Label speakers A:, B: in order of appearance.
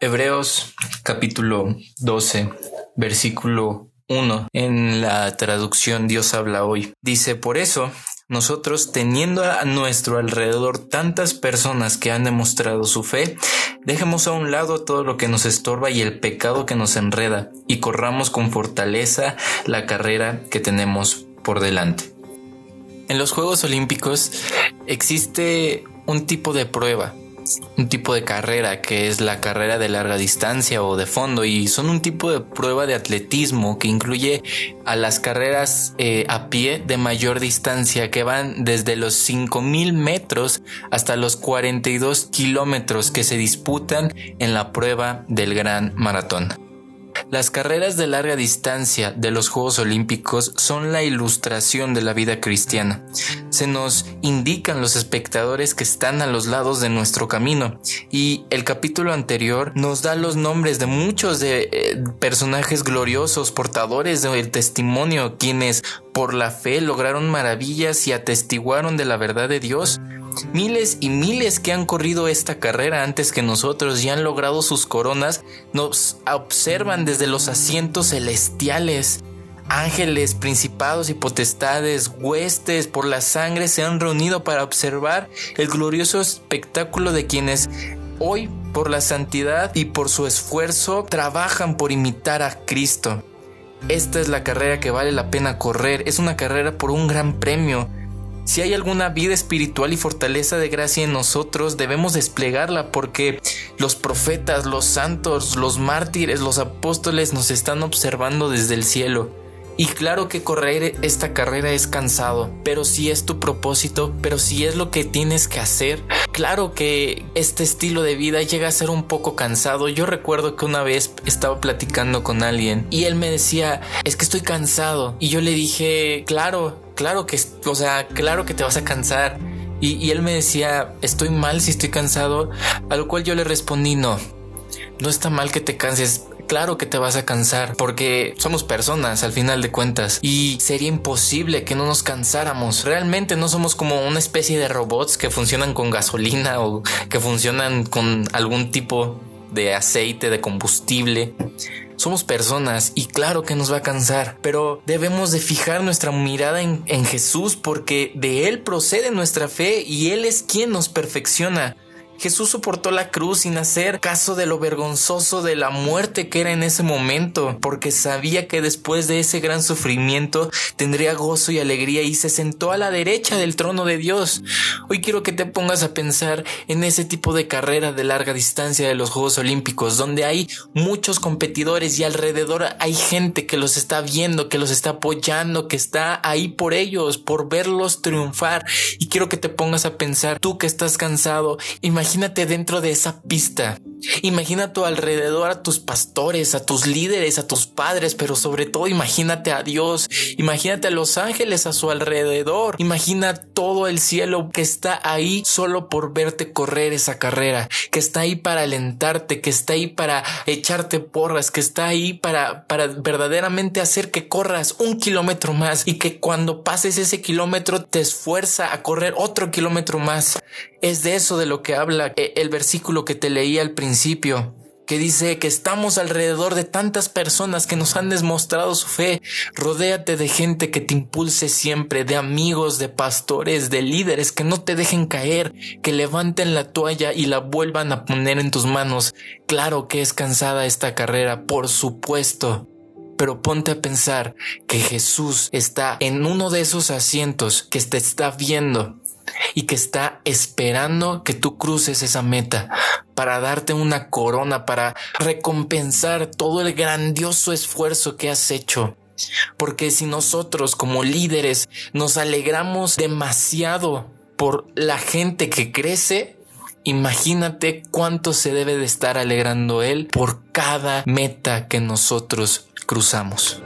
A: Hebreos capítulo 12, versículo 1 en la traducción Dios habla hoy. Dice, por eso, nosotros teniendo a nuestro alrededor tantas personas que han demostrado su fe, dejemos a un lado todo lo que nos estorba y el pecado que nos enreda y corramos con fortaleza la carrera que tenemos por delante. En los Juegos Olímpicos existe un tipo de prueba un tipo de carrera que es la carrera de larga distancia o de fondo y son un tipo de prueba de atletismo que incluye a las carreras eh, a pie de mayor distancia que van desde los 5000 metros hasta los 42 kilómetros que se disputan en la prueba del gran maratón. Las carreras de larga distancia de los Juegos Olímpicos son la ilustración de la vida cristiana. Se nos indican los espectadores que están a los lados de nuestro camino y el capítulo anterior nos da los nombres de muchos de eh, personajes gloriosos, portadores del testimonio, quienes por la fe lograron maravillas y atestiguaron de la verdad de Dios. Miles y miles que han corrido esta carrera antes que nosotros y han logrado sus coronas nos observan desde los asientos celestiales. Ángeles, principados y potestades, huestes por la sangre se han reunido para observar el glorioso espectáculo de quienes hoy por la santidad y por su esfuerzo trabajan por imitar a Cristo. Esta es la carrera que vale la pena correr, es una carrera por un gran premio, si hay alguna vida espiritual y fortaleza de gracia en nosotros, debemos desplegarla porque los profetas, los santos, los mártires, los apóstoles nos están observando desde el cielo. Y claro que correr esta carrera es cansado, pero si es tu propósito, pero si es lo que tienes que hacer, claro que este estilo de vida llega a ser un poco cansado. Yo recuerdo que una vez estaba platicando con alguien y él me decía, es que estoy cansado. Y yo le dije, claro, claro que, o sea, claro que te vas a cansar. Y, él me decía, estoy mal si estoy cansado, a lo cual yo le respondí, no, no está mal que te canses. Claro que te vas a cansar porque somos personas al final de cuentas y sería imposible que no nos cansáramos. Realmente no somos como una especie de robots que funcionan con gasolina o que funcionan con algún tipo de aceite, de combustible. Somos personas y claro que nos va a cansar, pero debemos de fijar nuestra mirada en, en Jesús porque de Él procede nuestra fe y Él es quien nos perfecciona. Jesús soportó la cruz sin hacer caso de lo vergonzoso de la muerte que era en ese momento, porque sabía que después de ese gran sufrimiento tendría gozo y alegría y se sentó a la derecha del trono de Dios. Hoy quiero que te pongas a pensar en ese tipo de carrera de larga distancia de los Juegos Olímpicos, donde hay muchos competidores y alrededor hay gente que los está viendo, que los está apoyando, que está ahí por ellos, por verlos triunfar. Y quiero que te pongas a pensar, tú que estás cansado, Imagínate dentro de esa pista. Imagina a tu alrededor a tus pastores, a tus líderes, a tus padres, pero sobre todo imagínate a Dios. Imagínate a los ángeles a su alrededor. Imagina todo el cielo que está ahí solo por verte correr esa carrera, que está ahí para alentarte, que está ahí para echarte porras, que está ahí para, para verdaderamente hacer que corras un kilómetro más y que cuando pases ese kilómetro te esfuerza a correr otro kilómetro más. Es de eso de lo que habla eh, el versículo que te leí al que dice que estamos alrededor de tantas personas que nos han demostrado su fe. Rodéate de gente que te impulse siempre, de amigos, de pastores, de líderes que no te dejen caer, que levanten la toalla y la vuelvan a poner en tus manos. Claro que es cansada esta carrera, por supuesto. Pero ponte a pensar que Jesús está en uno de esos asientos que te está viendo y que está esperando que tú cruces esa meta para darte una corona, para recompensar todo el grandioso esfuerzo que has hecho. Porque si nosotros como líderes nos alegramos demasiado por la gente que crece, imagínate cuánto se debe de estar alegrando él por cada meta que nosotros cruzamos.